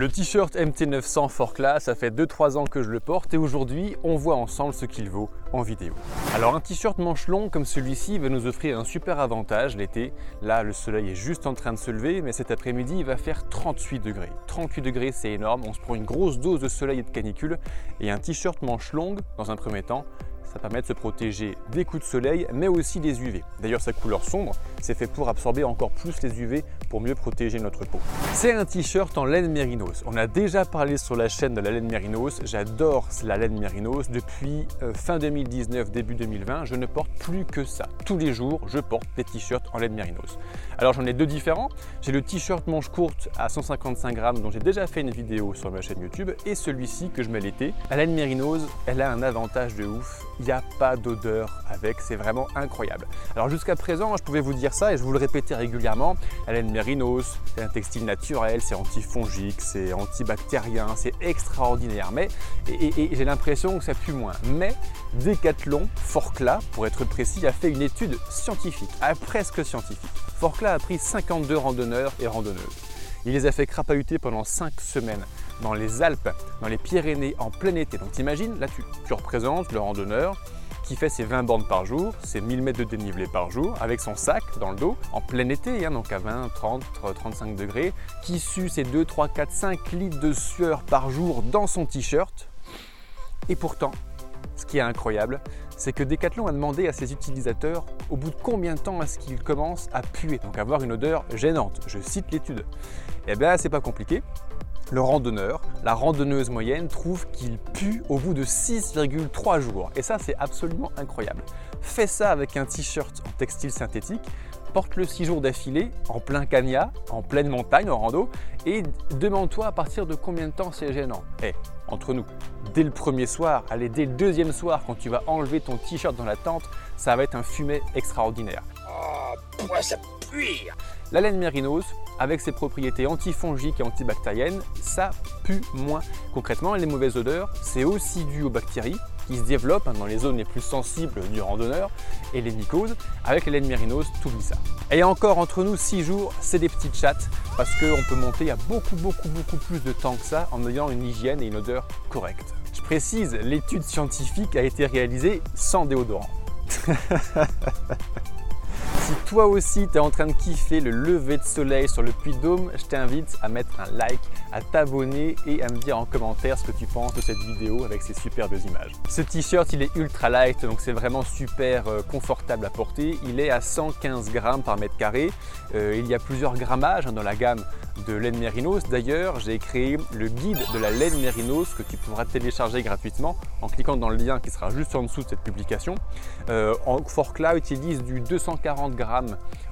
Le t-shirt MT900 Forclaz, ça fait 2-3 ans que je le porte et aujourd'hui on voit ensemble ce qu'il vaut en vidéo. Alors un t-shirt manche long comme celui-ci va nous offrir un super avantage l'été. Là le soleil est juste en train de se lever mais cet après-midi il va faire 38 degrés. 38 degrés c'est énorme, on se prend une grosse dose de soleil et de canicule et un t-shirt manche longue dans un premier temps ça permet de se protéger des coups de soleil, mais aussi des UV. D'ailleurs, sa couleur sombre, c'est fait pour absorber encore plus les UV pour mieux protéger notre peau. C'est un t-shirt en laine mérinos. On a déjà parlé sur la chaîne de la laine mérinos. J'adore la laine mérinos. Depuis euh, fin 2019, début 2020, je ne porte plus que ça. Tous les jours, je porte des t-shirts en laine mérinos. Alors j'en ai deux différents. J'ai le t-shirt manche courte à 155 grammes dont j'ai déjà fait une vidéo sur ma chaîne YouTube et celui-ci que je mets l'été. La laine mérinos, elle a un avantage de ouf il n'y a pas d'odeur avec, c'est vraiment incroyable. Alors jusqu'à présent, je pouvais vous dire ça et je vous le répétais régulièrement, la laine mérinos, c'est un textile naturel, c'est antifongique, c'est antibactérien, c'est extraordinaire. Mais, et, j'ai l'impression que ça pue moins. Mais Decathlon, Forcla, pour être précis, a fait une étude scientifique, presque scientifique. Forcla a pris 52 randonneurs et randonneuses. Il les a fait crapahuter pendant 5 semaines dans les Alpes, dans les Pyrénées en plein été. Donc t'imagines, là tu, tu représentes le randonneur qui fait ses 20 bandes par jour, ses 1000 mètres de dénivelé par jour, avec son sac dans le dos, en plein été, hein, donc à 20, 30, 35 degrés, qui sue ses 2, 3, 4, 5 litres de sueur par jour dans son t-shirt. Et pourtant, ce qui est incroyable, c'est que Decathlon a demandé à ses utilisateurs au bout de combien de temps est-ce qu'ils commencent à puer, donc avoir une odeur gênante. Je cite l'étude. Eh bien, c'est pas compliqué. Le randonneur, la randonneuse moyenne, trouve qu'il pue au bout de 6,3 jours. Et ça, c'est absolument incroyable. Fais ça avec un t-shirt en textile synthétique, porte-le 6 jours d'affilée, en plein cagna, en pleine montagne, en rando, et demande-toi à partir de combien de temps c'est gênant. Eh, entre nous, dès le premier soir, allez, dès le deuxième soir, quand tu vas enlever ton t-shirt dans la tente, ça va être un fumet extraordinaire. La laine mérinos, avec ses propriétés antifongiques et antibactériennes, ça pue moins. Concrètement, les mauvaises odeurs, c'est aussi dû aux bactéries qui se développent hein, dans les zones les plus sensibles du randonneur et les mycoses. Avec les laines mérinos, oublie ça. Et encore entre nous, 6 jours, c'est des petites chattes parce qu'on peut monter à beaucoup, beaucoup, beaucoup plus de temps que ça en ayant une hygiène et une odeur correcte. Je précise, l'étude scientifique a été réalisée sans déodorant. Si toi aussi tu es en train de kiffer le lever de soleil sur le Puy de Dôme, je t'invite à mettre un like, à t'abonner et à me dire en commentaire ce que tu penses de cette vidéo avec ces superbes images. Ce t-shirt il est ultra light donc c'est vraiment super euh, confortable à porter. Il est à 115 grammes par mètre carré. Euh, il y a plusieurs grammages hein, dans la gamme de laine mérinos. D'ailleurs, j'ai créé le guide de la laine mérinos que tu pourras télécharger gratuitement en cliquant dans le lien qui sera juste en dessous de cette publication. Euh, Forcla utilise du 240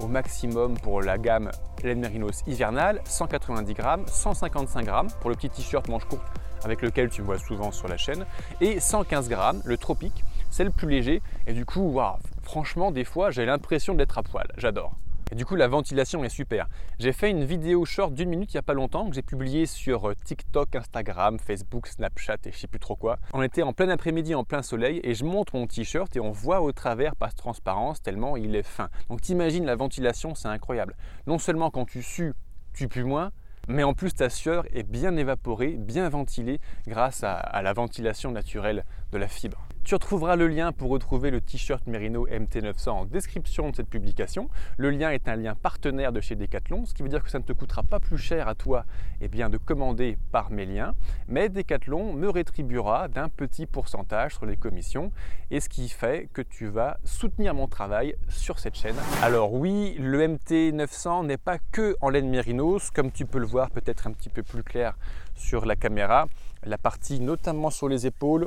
au maximum pour la gamme laine mérinos hivernale, 190 grammes, 155 grammes pour le petit t-shirt manche courte avec lequel tu me vois souvent sur la chaîne, et 115 grammes, le tropique, c'est le plus léger, et du coup, franchement, des fois, j'ai l'impression d'être à poil, j'adore. Et du coup, la ventilation est super. J'ai fait une vidéo short d'une minute il n'y a pas longtemps que j'ai publiée sur euh, TikTok, Instagram, Facebook, Snapchat et je sais plus trop quoi. On était en plein après-midi, en plein soleil et je montre mon t-shirt et on voit au travers par transparence tellement il est fin. Donc t'imagines la ventilation, c'est incroyable. Non seulement quand tu sues, tu pues moins, mais en plus ta sueur est bien évaporée, bien ventilée grâce à la ventilation naturelle de la fibre. Tu retrouveras le lien pour retrouver le t-shirt Merino MT900 en description de cette publication. Le lien est un lien partenaire de chez Decathlon, ce qui veut dire que ça ne te coûtera pas plus cher à toi eh bien, de commander par mes liens, mais Decathlon me rétribuera d'un petit pourcentage sur les commissions, et ce qui fait que tu vas soutenir mon travail sur cette chaîne. Alors oui, le MT900 n'est pas que en laine mérinos, comme tu peux le voir peut-être un petit peu plus clair sur la caméra. La partie notamment sur les épaules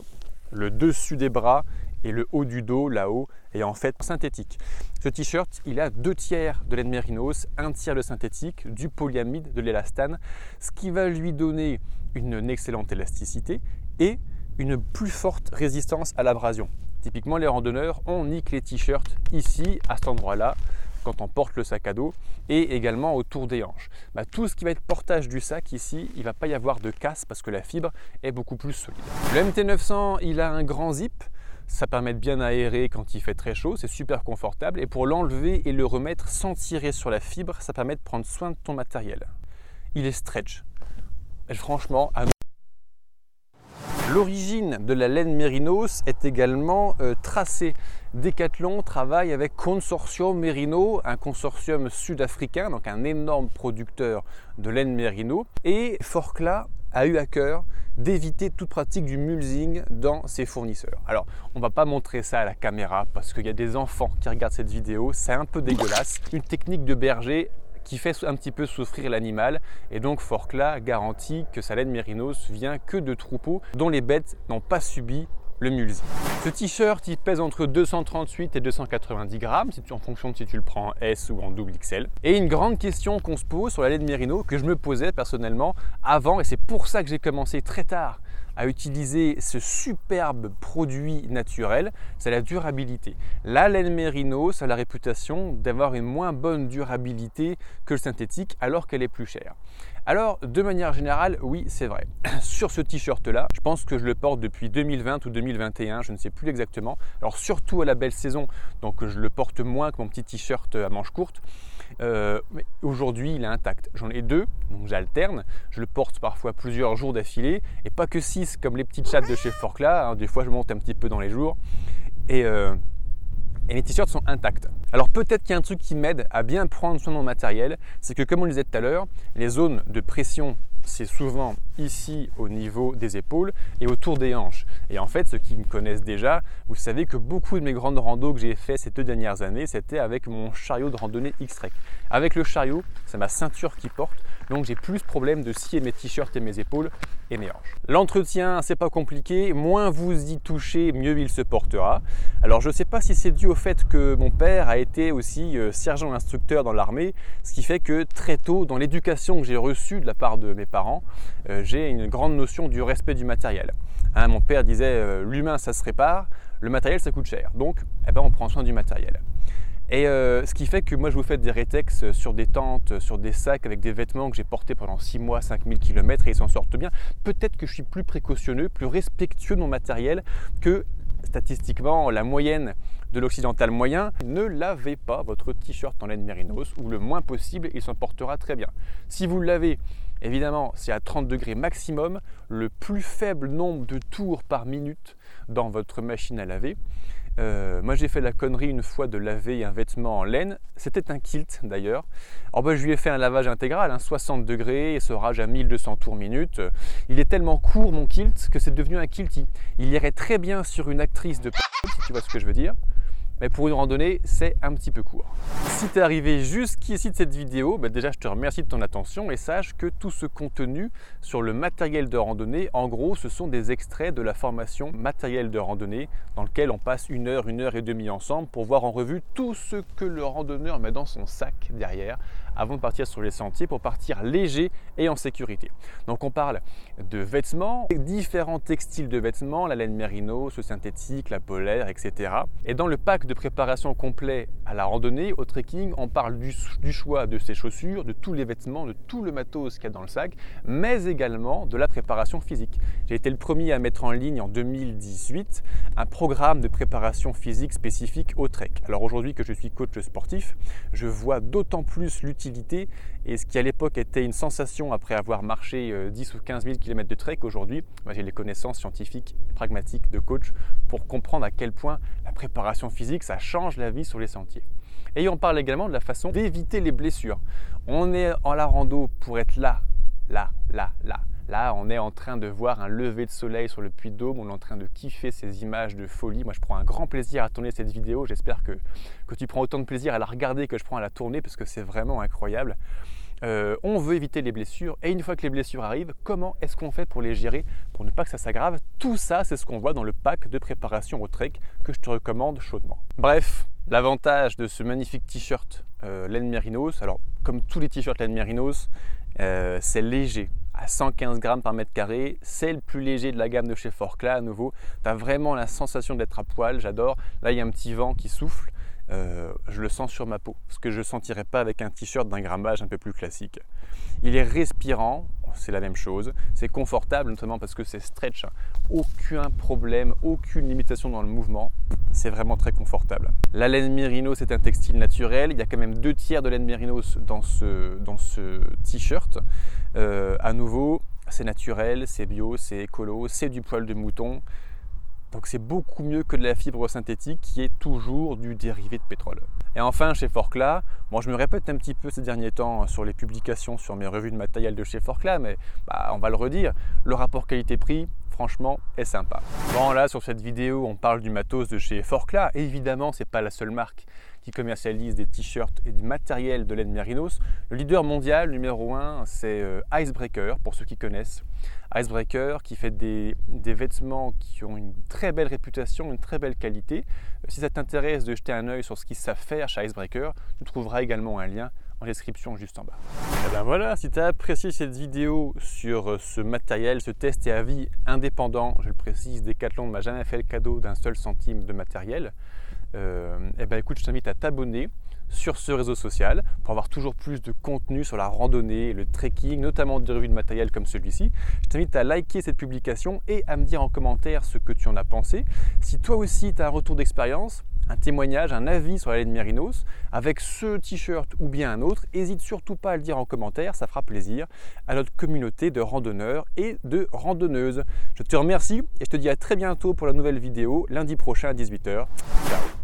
le dessus des bras et le haut du dos là-haut est en fait synthétique. Ce t-shirt, il a deux tiers de laine un tiers de synthétique, du polyamide, de l'élastane, ce qui va lui donner une excellente élasticité et une plus forte résistance à l'abrasion. Typiquement, les randonneurs, on nique les t-shirts ici, à cet endroit-là, quand on porte le sac à dos et également autour des hanches. Bah, tout ce qui va être portage du sac ici, il ne va pas y avoir de casse parce que la fibre est beaucoup plus solide. Le MT900, il a un grand zip. Ça permet de bien aérer quand il fait très chaud, c'est super confortable. Et pour l'enlever et le remettre sans tirer sur la fibre, ça permet de prendre soin de ton matériel. Il est stretch. franchement, à L'origine de la laine mérinos est également euh, tracée. Decathlon travaille avec Consortium Merino, un consortium sud-africain, donc un énorme producteur de laine mérino. Et Forcla a eu à cœur d'éviter toute pratique du mulesing dans ses fournisseurs. Alors, on va pas montrer ça à la caméra parce qu'il y a des enfants qui regardent cette vidéo, c'est un peu dégueulasse. Une technique de berger qui fait un petit peu souffrir l'animal. Et donc Forcla garantit que sa laine mérinos vient que de troupeaux dont les bêtes n'ont pas subi le mulesing. Ce t-shirt, il pèse entre 238 et 290 grammes, en fonction de si tu le prends en S ou en double XL. Et une grande question qu'on se pose sur la laine mérino, que je me posais personnellement avant, et c'est pour ça que j'ai commencé très tard à utiliser ce superbe produit naturel, c'est la durabilité. La laine mérinos a la réputation d'avoir une moins bonne durabilité que le synthétique alors qu'elle est plus chère. Alors, de manière générale, oui, c'est vrai. Sur ce t-shirt-là, je pense que je le porte depuis 2020 ou 2021, je ne sais plus exactement. Alors, surtout à la belle saison, donc je le porte moins que mon petit t-shirt à manches courtes. Euh, mais aujourd'hui, il est intact. J'en ai deux, donc j'alterne. Je le porte parfois plusieurs jours d'affilée, et pas que six comme les petites chattes de chez Forcla. Hein. Des fois, je monte un petit peu dans les jours. Et, euh, et les t-shirts sont intacts. Alors peut-être qu'il y a un truc qui m'aide à bien prendre soin de mon matériel, c'est que comme on le disait tout à l'heure, les zones de pression c'est souvent ici au niveau des épaules et autour des hanches. Et en fait, ceux qui me connaissent déjà, vous savez que beaucoup de mes grandes randos que j'ai fait ces deux dernières années, c'était avec mon chariot de randonnée X-Trek. Avec le chariot, c'est ma ceinture qui porte, donc j'ai plus de problème de scier mes t-shirts et mes épaules et mes hanches. L'entretien, c'est pas compliqué, moins vous y touchez, mieux il se portera. Alors je ne sais pas si c'est dû au fait que mon père a été aussi euh, sergent instructeur dans l'armée, ce qui fait que très tôt, dans l'éducation que j'ai reçue de la part de mes parents, euh, j'ai une grande notion du respect du matériel. Hein, mon père disait euh, l'humain ça se répare, le matériel ça coûte cher. Donc eh ben, on prend soin du matériel. Et euh, ce qui fait que moi je vous fais des rétex sur des tentes, sur des sacs avec des vêtements que j'ai portés pendant 6 mois, 5000 km et ils s'en sortent bien. Peut-être que je suis plus précautionneux, plus respectueux de mon matériel que statistiquement la moyenne de l'occidental moyen. Ne lavez pas votre t-shirt en laine mérinos ou le moins possible, il s'en portera très bien. Si vous le lavez, évidemment c'est à 30 degrés maximum, le plus faible nombre de tours par minute dans votre machine à laver. Euh, moi j'ai fait la connerie une fois de laver un vêtement en laine, c'était un kilt d'ailleurs. Alors ben, je lui ai fait un lavage intégral, 60 hein, degrés, et ce rage à 1200 tours minute. Il est tellement court mon kilt que c'est devenu un kilty. Il irait très bien sur une actrice de si tu vois ce que je veux dire mais pour une randonnée, c'est un petit peu court. Si tu es arrivé jusqu'ici de cette vidéo, bah déjà je te remercie de ton attention et sache que tout ce contenu sur le matériel de randonnée, en gros, ce sont des extraits de la formation matériel de randonnée dans lequel on passe une heure, une heure et demie ensemble pour voir en revue tout ce que le randonneur met dans son sac derrière avant de partir sur les sentiers pour partir léger et en sécurité. Donc on parle de vêtements, différents textiles de vêtements, la laine mérino, ce synthétique, la polaire, etc. Et dans le pack de préparation complet à la randonnée, au trekking, on parle du, choix de ses chaussures, de tous les vêtements, de tout le matos qu'il y a dans le sac, mais également de la préparation physique. J'ai été le premier à mettre en ligne en 2018 un programme de préparation physique spécifique au trek. Alors aujourd'hui que je suis coach sportif, je vois d'autant plus l'utilité et ce qui à l'époque était une sensation après avoir marché 10 euh, ou 15 000 km de trek, aujourd'hui, j'ai les connaissances scientifiques, pragmatiques de coach pour comprendre à quel point la préparation physique, ça change la vie sur les sentiers. Et on parle également de la façon d'éviter les blessures. On est en la rando pour être là, là, là, là. Là, on est en train de voir un lever de soleil sur le de Dôme, on est en train de kiffer ces images de folie. Moi, je prends un grand plaisir à tourner cette vidéo. J'espère que tu prends autant de plaisir à la regarder que je prends à la tourner parce que c'est vraiment incroyable. Euh, on veut éviter les blessures et une fois que les blessures arrivent, comment est-ce qu'on fait pour les gérer pour ne pas que ça s'aggrave? Tout ça, c'est ce qu'on voit dans le pack de préparation au trek que je te recommande chaudement. Bref, l'avantage de ce magnifique t-shirt euh, laine alors comme tous les t-shirts laine mérinos, euh, c'est léger à 115 grammes par mètre carré. C'est le plus léger de la gamme de chez Forcla à nouveau. Tu as vraiment la sensation d'être à poil, j'adore. Là, il y a un petit vent qui souffle. Euh, je le sens sur ma peau, ce que je ne sentirais pas avec un t-shirt d'un grammage un peu plus classique. Il est respirant, c'est la même chose. C'est confortable, notamment parce que c'est stretch. Aucun problème, aucune limitation dans le mouvement. C'est vraiment très confortable. La laine mérinos c'est un textile naturel. Il y a quand même deux tiers de laine mérinos dans ce, dans ce t-shirt. Euh, à nouveau, c'est naturel, c'est bio, c'est écolo, c'est du poil de mouton. Donc c'est beaucoup mieux que de la fibre synthétique qui est toujours du dérivé de pétrole. Et enfin, chez Forclaz, moi je me répète un petit peu ces derniers temps sur les publications sur mes revues de matériel de chez Forclaz, mais bah, on va le redire, le rapport qualité-prix, franchement, est sympa. Bon là, sur cette vidéo, on parle du matos de chez Forclaz. Évidemment, c'est pas la seule marque qui commercialise des t-shirts et du matériel de laine mérinos. Le leader mondial numéro 1, c'est euh, Icebreaker, pour ceux qui connaissent. Icebreaker qui fait des, vêtements qui ont une très belle réputation, une très belle qualité. Euh, si ça t'intéresse de jeter un œil sur ce qu'ils savent faire chez Icebreaker, tu trouveras également un lien description juste en bas. Et ben voilà, si tu as apprécié cette vidéo sur euh, ce matériel, ce test et avis indépendant, je le précise, Decathlon ne m'a jamais fait le cadeau d'un seul centime de matériel euh, eh ben écoute, je t'invite à t'abonner sur ce réseau social pour avoir toujours plus de contenu sur la randonnée, le trekking, notamment des revues de matériel comme celui-ci. Je t'invite à liker cette publication et à me dire en commentaire ce que tu en as pensé. Si toi aussi tu as un retour d'expérience, un témoignage, un avis sur la laine Mérinos avec ce t-shirt ou bien un autre, n'hésite surtout pas à le dire en commentaire, ça fera plaisir à notre communauté de randonneurs et de randonneuses. Je te remercie et je te dis à très bientôt pour la nouvelle vidéo lundi prochain à 18h. Ciao